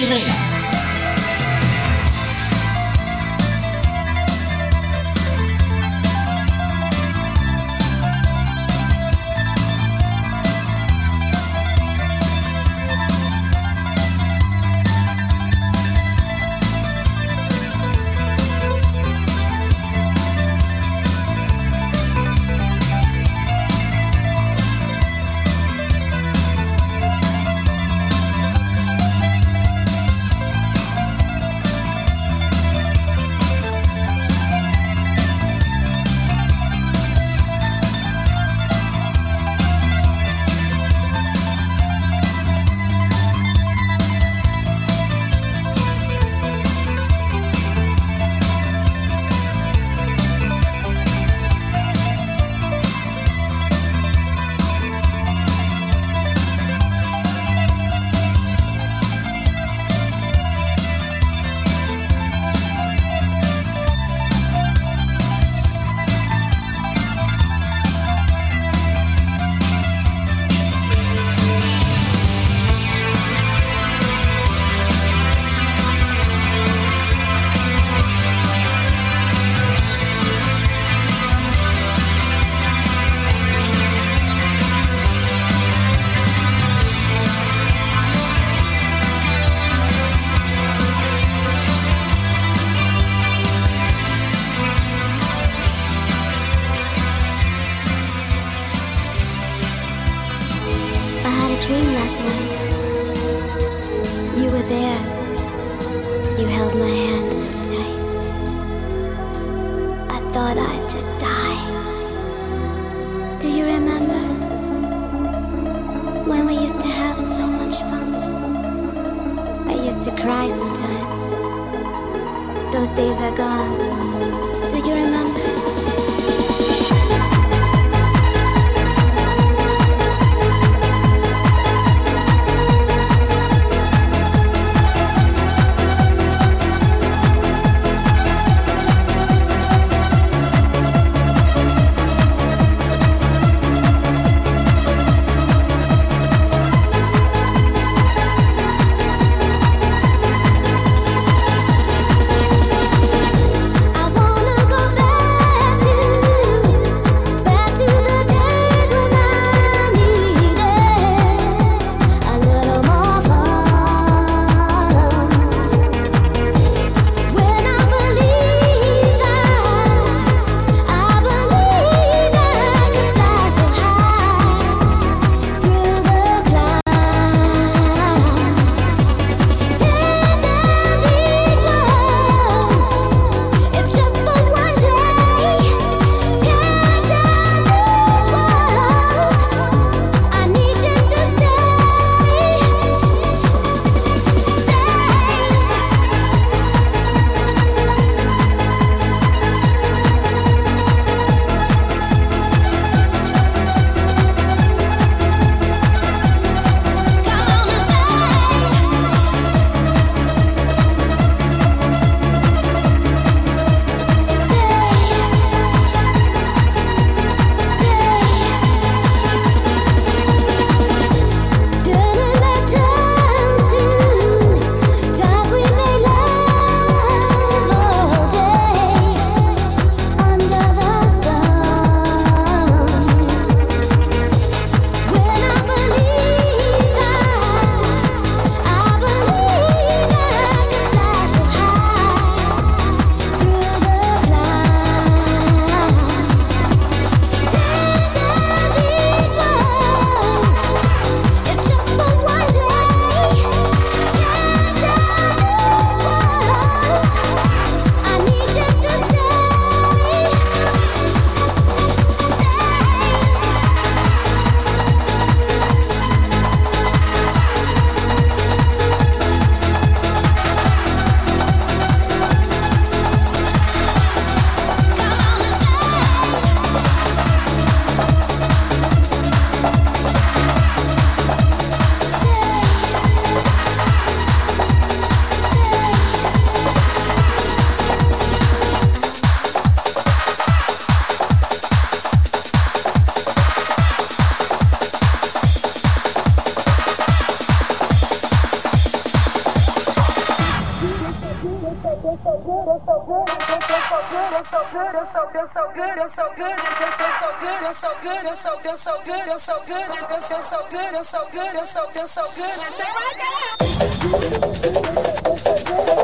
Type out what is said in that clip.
Herrera. thought I'd just die. Do you remember when we used to have so much fun? I used to cry sometimes. Those days are gone. good, I'm so, feel so good. I say right now.